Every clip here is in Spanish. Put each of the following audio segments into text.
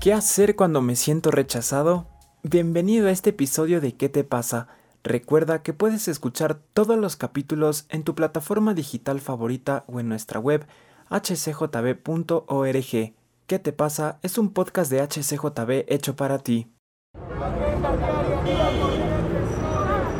¿Qué hacer cuando me siento rechazado? Bienvenido a este episodio de ¿Qué te pasa? Recuerda que puedes escuchar todos los capítulos en tu plataforma digital favorita o en nuestra web hcjb.org. ¿Qué te pasa? Es un podcast de HCJB hecho para ti.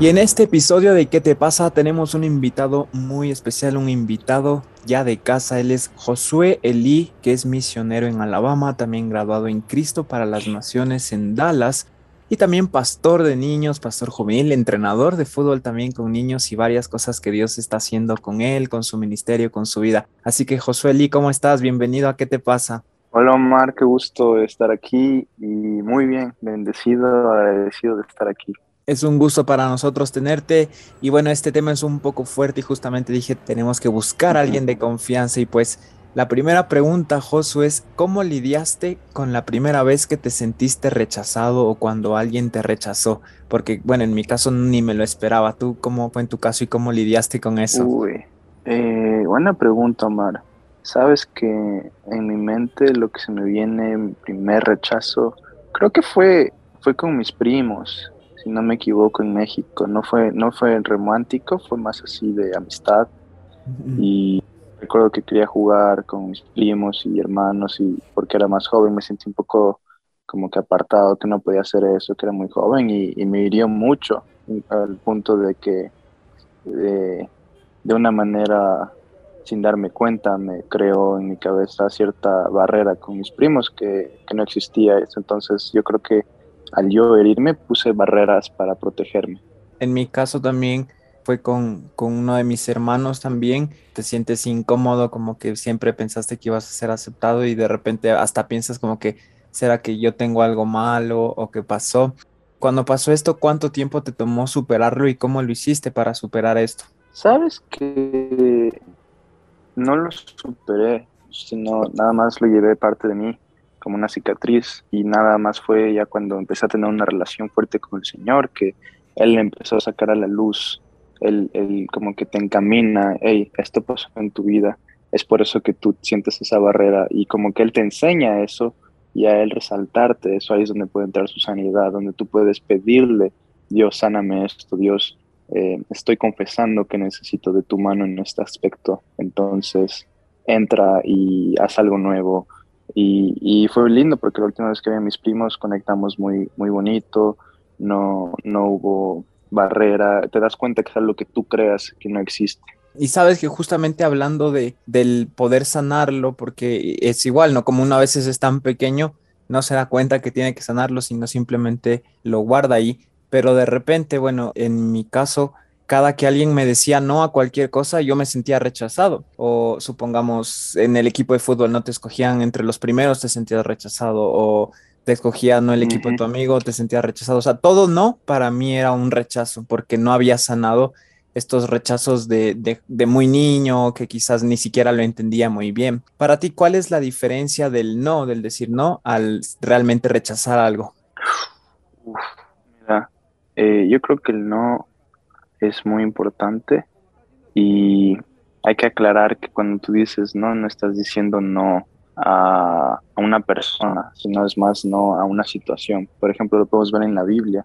Y en este episodio de ¿Qué te pasa? tenemos un invitado muy especial, un invitado ya de casa. Él es Josué Elí, que es misionero en Alabama, también graduado en Cristo para las Naciones en Dallas y también pastor de niños, pastor juvenil, entrenador de fútbol también con niños y varias cosas que Dios está haciendo con él, con su ministerio, con su vida. Así que Josué Elí, ¿cómo estás? Bienvenido a ¿Qué te pasa? Hola Omar, qué gusto estar aquí y muy bien, bendecido, agradecido de estar aquí. Es un gusto para nosotros tenerte y bueno, este tema es un poco fuerte y justamente dije tenemos que buscar a alguien de confianza y pues la primera pregunta, Josu, es ¿cómo lidiaste con la primera vez que te sentiste rechazado o cuando alguien te rechazó? Porque bueno, en mi caso ni me lo esperaba. ¿Tú cómo fue en tu caso y cómo lidiaste con eso? Uy, eh, buena pregunta, Omar. Sabes que en mi mente lo que se me viene, mi primer rechazo, creo que fue, fue con mis primos si no me equivoco, en México. No fue, no fue romántico, fue más así de amistad. Y recuerdo que quería jugar con mis primos y hermanos y porque era más joven me sentí un poco como que apartado, que no podía hacer eso, que era muy joven y, me hirió mucho al punto de que de, de una manera sin darme cuenta me creó en mi cabeza cierta barrera con mis primos que, que no existía eso. Entonces yo creo que al yo herirme puse barreras para protegerme. En mi caso también fue con, con, uno de mis hermanos también. Te sientes incómodo, como que siempre pensaste que ibas a ser aceptado y de repente hasta piensas como que, ¿será que yo tengo algo malo o qué pasó? Cuando pasó esto, ¿cuánto tiempo te tomó superarlo y cómo lo hiciste para superar esto? Sabes que no lo superé, sino nada más lo llevé parte de mí una cicatriz y nada más fue ya cuando empecé a tener una relación fuerte con el Señor que Él empezó a sacar a la luz, Él, él como que te encamina, hey, esto pasó en tu vida, es por eso que tú sientes esa barrera y como que Él te enseña eso y a Él resaltarte, eso ahí es donde puede entrar su sanidad, donde tú puedes pedirle, Dios, sáname esto, Dios, eh, estoy confesando que necesito de tu mano en este aspecto, entonces entra y haz algo nuevo, y, fue lindo porque la última vez que vi a mis primos conectamos muy, muy bonito, no, no hubo barrera, te das cuenta que es algo que tú creas que no existe. Y sabes que justamente hablando de, del poder sanarlo, porque es igual, ¿no? Como una vez es tan pequeño, no se da cuenta que tiene que sanarlo, sino simplemente lo guarda ahí. Pero de repente, bueno, en mi caso, cada que alguien me decía no a cualquier cosa, yo me sentía rechazado. O supongamos, en el equipo de fútbol no te escogían entre los primeros, te sentías rechazado. O te escogía no el equipo de tu amigo, te sentías rechazado. O sea, todo no para mí era un rechazo porque no había sanado estos rechazos de, de, muy niño, que quizás ni siquiera lo entendía muy bien. Para ti, ¿cuál es la diferencia del no, del decir no, al realmente rechazar algo? mira, eh, yo creo que el no es muy importante y hay que aclarar que cuando tú dices no, no estás diciendo no a, una persona, sino es más no a una situación. Por ejemplo, lo podemos ver en la Biblia.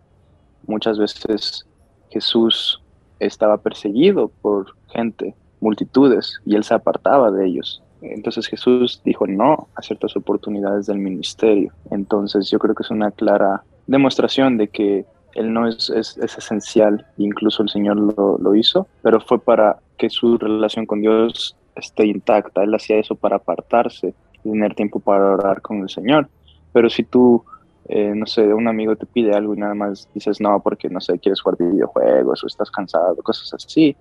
Muchas veces Jesús estaba perseguido por gente, multitudes, y él se apartaba de ellos. Entonces Jesús dijo no a ciertas oportunidades del ministerio. Entonces yo creo que es una clara demostración de que él no es, es, esencial, incluso el Señor lo, lo, hizo, pero fue para que su relación con Dios esté intacta. Él hacía eso para apartarse y tener tiempo para orar con el Señor. Pero si tú, eh, no sé, un amigo te pide algo y nada más dices no porque, no sé, quieres jugar videojuegos o estás cansado, cosas así,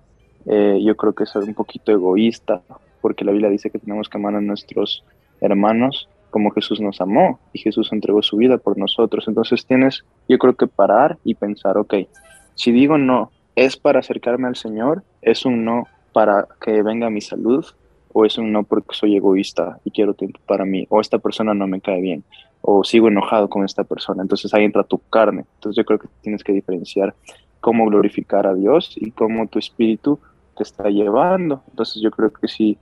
eh, yo creo que es un poquito egoísta, porque la Biblia dice que tenemos que amar a nuestros hermanos como Jesús nos amó y Jesús entregó su vida por nosotros. Entonces tienes, yo creo que parar y pensar, ok, si digo no, ¿es para acercarme al Señor? ¿Es un no para que venga mi salud? ¿O es un no porque soy egoísta y quiero tiempo para mí? ¿O esta persona no me cae bien? ¿O sigo enojado con esta persona? Entonces ahí entra tu carne. Entonces yo creo que tienes que diferenciar cómo glorificar a Dios y cómo tu espíritu te está llevando. Entonces yo creo que si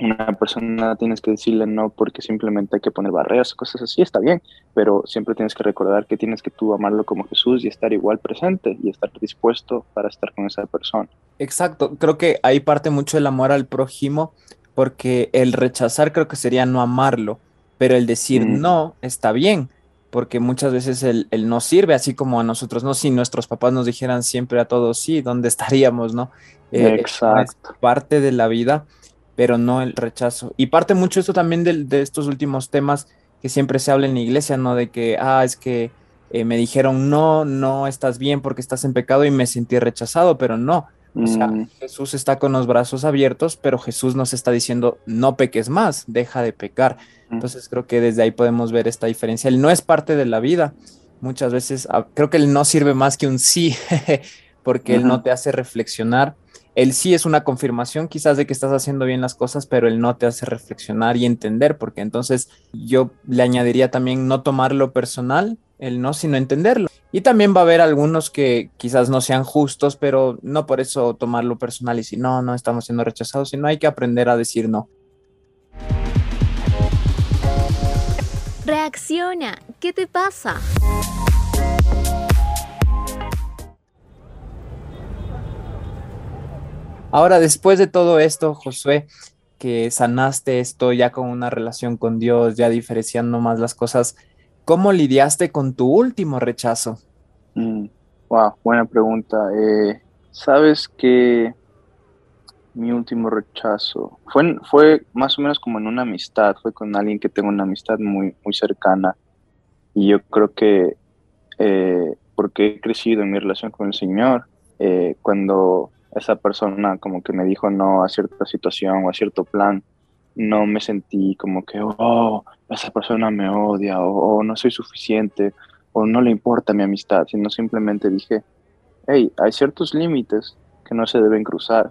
una persona tienes que decirle no porque simplemente hay que poner barreras, cosas así, está bien, pero siempre tienes que recordar que tienes que tú amarlo como Jesús y estar igual presente y estar dispuesto para estar con esa persona. Exacto, creo que ahí parte mucho el amor al prójimo, porque el rechazar creo que sería no amarlo, pero el decir mm. no está bien, porque muchas veces el, el, no sirve, así como a nosotros, ¿no? Si nuestros papás nos dijeran siempre a todos, sí, ¿dónde estaríamos, no? Eh, Exacto. parte de la vida pero no el rechazo. Y parte mucho esto también de, estos últimos temas que siempre se habla en la iglesia, ¿no? De que, ah, es que eh, me dijeron, no, no estás bien porque estás en pecado y me sentí rechazado, pero no. O sea, mm. Jesús está con los brazos abiertos, pero Jesús nos está diciendo, no peques más, deja de pecar. Mm. Entonces creo que desde ahí podemos ver esta diferencia. El no es parte de la vida. Muchas veces ah, creo que el no sirve más que un sí, porque él no te hace reflexionar el sí es una confirmación quizás de que estás haciendo bien las cosas, pero el no te hace reflexionar y entender, porque entonces yo le añadiría también no tomarlo personal, el no, sino entenderlo. Y también va a haber algunos que quizás no sean justos, pero no por eso tomarlo personal y decir, no, no estamos siendo rechazados, sino hay que aprender a decir no. Reacciona, ¿qué te pasa? Ahora, después de todo esto, Josué, que sanaste esto ya con una relación con Dios, ya diferenciando más las cosas, ¿cómo lidiaste con tu último rechazo? wow, mm, buena pregunta. Eh, Sabes que mi último rechazo fue, fue más o menos como en una amistad, fue con alguien que tengo una amistad muy, muy cercana. Y yo creo que eh, porque he crecido en mi relación con el Señor, eh, cuando esa persona como que me dijo no a cierta situación o a cierto plan, no me sentí como que, oh, esa persona me odia o, no soy suficiente o no le importa mi amistad, sino simplemente dije, hey, hay ciertos límites que no se deben cruzar.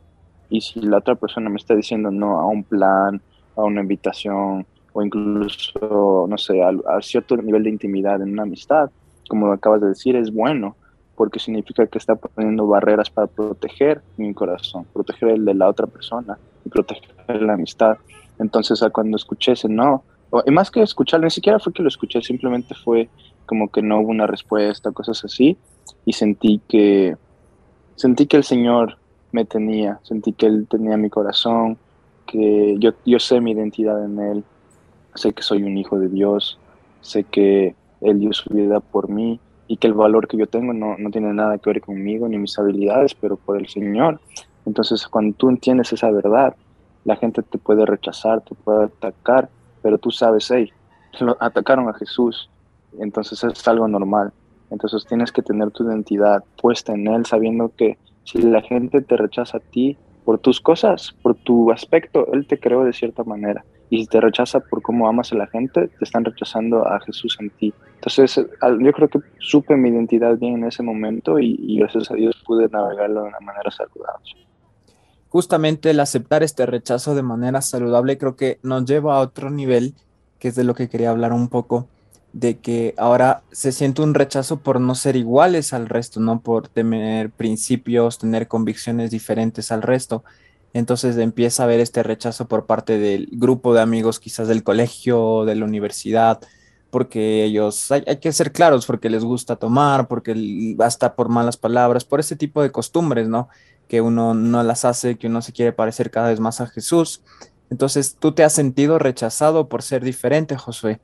Y si la otra persona me está diciendo no a un plan, a una invitación o incluso, no sé, a, a cierto nivel de intimidad en una amistad, como acabas de decir, es bueno porque significa que está poniendo barreras para proteger mi corazón, proteger el de la otra persona y proteger la amistad. Entonces, cuando escuché ese no, y más que escucharlo, ni siquiera fue que lo escuché, simplemente fue como que no hubo una respuesta, cosas así, y sentí que, sentí que el Señor me tenía, sentí que Él tenía mi corazón, que yo, yo sé mi identidad en Él, sé que soy un hijo de Dios, sé que Él dio su vida por mí, y que el valor que yo tengo no, no, tiene nada que ver conmigo ni mis habilidades, pero por el Señor. Entonces, cuando tú entiendes esa verdad, la gente te puede rechazar, te puede atacar, pero tú sabes, hey, lo atacaron a Jesús, entonces es algo normal. Entonces tienes que tener tu identidad puesta en Él, sabiendo que si la gente te rechaza a ti por tus cosas, por tu aspecto, Él te creó de cierta manera. Y si te rechaza por cómo amas a la gente, te están rechazando a Jesús en ti. Entonces, yo creo que supe mi identidad bien en ese momento y, gracias a Dios pude navegarlo de una manera saludable. Justamente el aceptar este rechazo de manera saludable creo que nos lleva a otro nivel, que es de lo que quería hablar un poco, de que ahora se siente un rechazo por no ser iguales al resto, no por tener principios, tener convicciones diferentes al resto. Entonces empieza a haber este rechazo por parte del grupo de amigos, quizás del colegio, de la universidad, porque ellos, hay, que ser claros, porque les gusta tomar, porque basta por malas palabras, por ese tipo de costumbres, ¿no? Que uno no las hace, que uno se quiere parecer cada vez más a Jesús. Entonces, ¿tú te has sentido rechazado por ser diferente, Josué?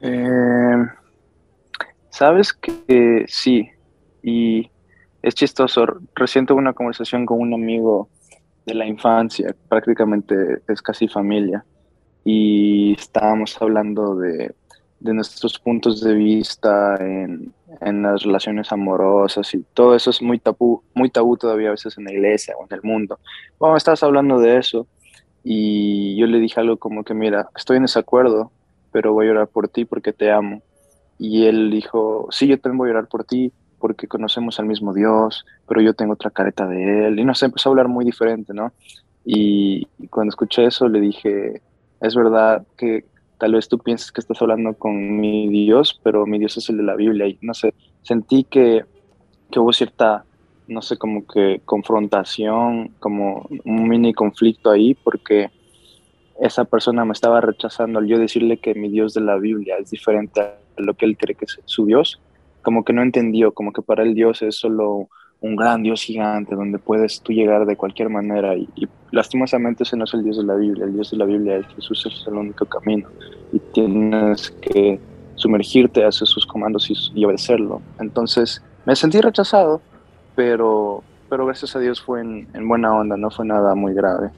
Eh, Sabes que sí, y es chistoso. Recién tuve una conversación con un amigo de la infancia, prácticamente es casi familia, y estábamos hablando de, nuestros puntos de vista en, las relaciones amorosas y todo eso es muy tabú, muy tabú todavía a veces en la iglesia o en el mundo. Bueno, estabas hablando de eso y yo le dije algo como que, mira, estoy en desacuerdo, pero voy a orar por ti porque te amo. Y él dijo, sí, yo también voy a orar por ti porque conocemos al mismo Dios, pero yo tengo otra careta de él. Y no sé, empezó a hablar muy diferente, ¿no? y cuando escuché eso le dije, es verdad que tal vez tú pienses que estás hablando con mi Dios, pero mi Dios es el de la Biblia. Y no sé, sentí que, hubo cierta no sé, como que confrontación, como un mini conflicto ahí, porque esa persona me estaba rechazando al yo decirle que mi Dios de la Biblia es diferente a lo que él cree que es su Dios, como que no entendió, como que para él Dios es solo un gran Dios gigante donde puedes tú llegar de cualquier manera y, lastimosamente ese no es el Dios de la Biblia, el Dios de la Biblia es Jesús es el único camino y tienes que sumergirte hacia sus comandos y, obedecerlo. Entonces me sentí rechazado, pero, pero gracias a Dios fue en, buena onda, no fue nada muy grave.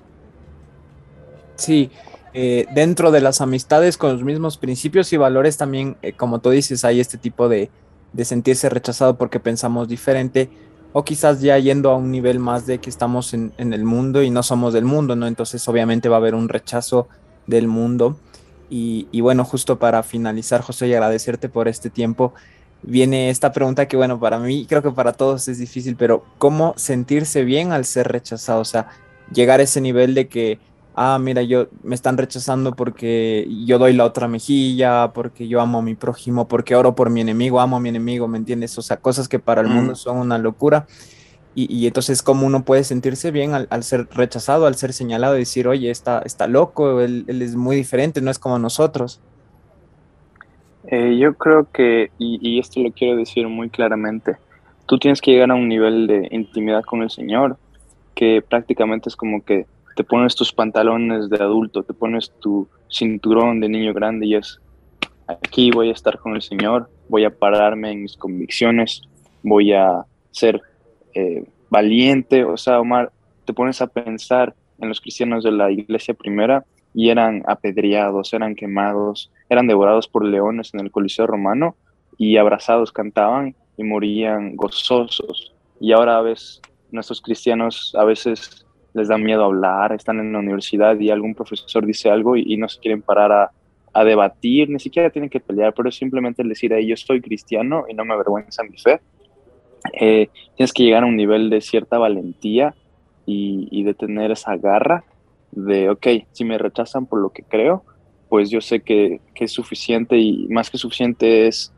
Sí, eh, dentro de las amistades con los mismos principios y valores también, eh, como tú dices, hay este tipo de, de sentirse rechazado porque pensamos diferente o quizás ya yendo a un nivel más de que estamos en, el mundo y no somos del mundo, ¿no? Entonces obviamente va a haber un rechazo del mundo. Y, y, bueno, justo para finalizar, José, y agradecerte por este tiempo, viene esta pregunta que bueno, para mí creo que para todos es difícil, pero ¿cómo sentirse bien al ser rechazado? O sea, llegar a ese nivel de que ah, mira, yo me están rechazando porque yo doy la otra mejilla, porque yo amo a mi prójimo, porque oro por mi enemigo, amo a mi enemigo, ¿me entiendes? O sea, cosas que para el mundo mm. son una locura. Y, entonces, ¿cómo uno puede sentirse bien al, ser rechazado, al ser señalado y decir, oye, está, está loco, él, es muy diferente, no es como nosotros? Eh, yo creo que, y, y esto lo quiero decir muy claramente, tú tienes que llegar a un nivel de intimidad con el Señor que prácticamente es como que te pones tus pantalones de adulto, te pones tu cinturón de niño grande y es, aquí voy a estar con el Señor, voy a pararme en mis convicciones, voy a ser eh, valiente, o sea, Omar, te pones a pensar en los cristianos de la iglesia primera y eran apedreados, eran quemados, eran devorados por leones en el Coliseo romano y abrazados cantaban y morían gozosos. Y ahora ves, nuestros cristianos a veces les da miedo hablar, están en la universidad y algún profesor dice algo y, no se quieren parar a, debatir, ni siquiera tienen que pelear, pero es simplemente decir, ahí yo soy cristiano y no me avergüenza mi fe. Eh, tienes que llegar a un nivel de cierta valentía y, de tener esa garra de, ok, si me rechazan por lo que creo, pues yo sé que, es suficiente y más que suficiente es,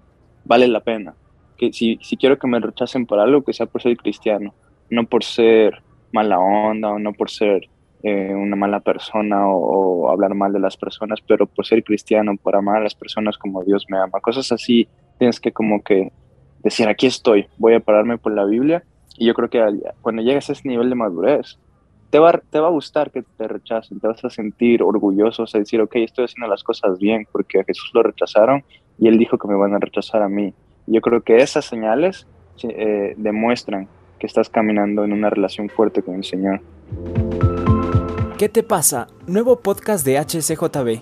vale la pena. Que si, si quiero que me rechacen por algo, que sea por ser cristiano, no por ser mala onda o no por ser eh, una mala persona o, hablar mal de las personas, pero por ser cristiano, por amar a las personas como Dios me ama. Cosas así tienes que como que decir, aquí estoy, voy a pararme por la Biblia. Y yo creo que cuando llegas a ese nivel de madurez, te va, te va a gustar que te rechacen, te vas a sentir orgulloso, a decir, ok, estoy haciendo las cosas bien porque a Jesús lo rechazaron y él dijo que me van a rechazar a mí. Y yo creo que esas señales eh, demuestran que estás caminando en una relación fuerte con el Señor. ¿Qué te pasa? Nuevo podcast de HCJB.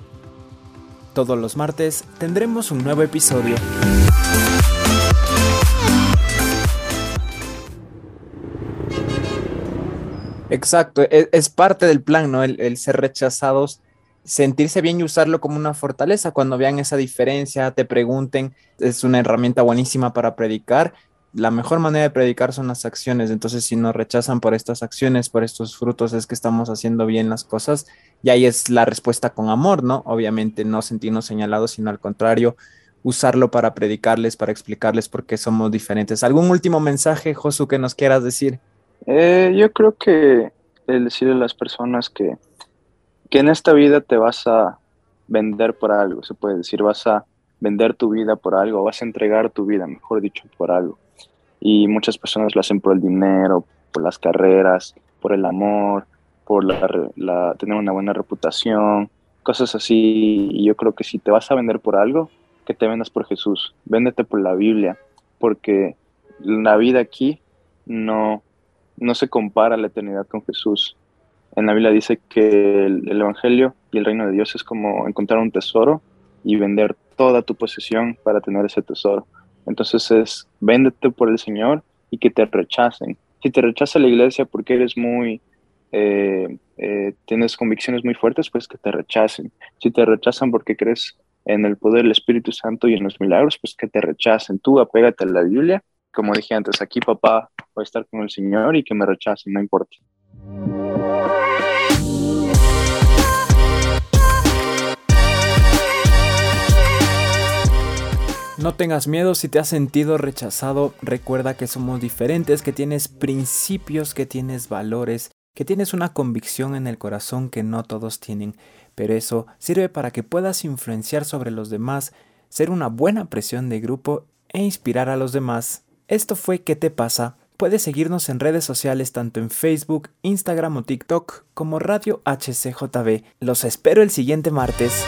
Todos los martes tendremos un nuevo episodio. Exacto, e-, es, parte del plan, ¿no? El, el, ser rechazados, sentirse bien y usarlo como una fortaleza. Cuando vean esa diferencia, te pregunten, es una herramienta buenísima para predicar la mejor manera de predicar son las acciones. Entonces, si nos rechazan por estas acciones, por estos frutos, es que estamos haciendo bien las cosas. Y ahí es la respuesta con amor, ¿no? Obviamente no sentirnos señalados, sino al contrario, usarlo para predicarles, para explicarles por qué somos diferentes. ¿Algún último mensaje, Josu, que nos quieras decir? Eh, yo creo que el decirle a las personas que, que en esta vida te vas a vender por algo, se puede decir, vas a vender tu vida por algo, vas a entregar tu vida, mejor dicho, por algo y muchas personas lo hacen por el dinero, por las carreras, por el amor, por la, tener una buena reputación, cosas así. Y yo creo que si te vas a vender por algo, que te vendas por Jesús, véndete por la Biblia, porque la vida aquí no, no se compara a la eternidad con Jesús. En la Biblia dice que el, Evangelio y el reino de Dios es como encontrar un tesoro y vender toda tu posesión para tener ese tesoro. Entonces es, véndete por el Señor y que te rechacen. Si te rechaza la iglesia porque eres muy, eh, eh, tienes convicciones muy fuertes, pues que te rechacen. Si te rechazan porque crees en el poder del Espíritu Santo y en los milagros, pues que te rechacen. Tú apégate a la Biblia. Como dije antes, aquí papá va a estar con el Señor y que me rechacen, no importa. No tengas miedo si te has sentido rechazado, recuerda que somos diferentes, que tienes principios, que tienes valores, que tienes una convicción en el corazón que no todos tienen, pero eso sirve para que puedas influenciar sobre los demás, ser una buena presión de grupo e inspirar a los demás. Esto fue ¿Qué te pasa? Puedes seguirnos en redes sociales tanto en Facebook, Instagram o TikTok como Radio HCJB. Los espero el siguiente martes.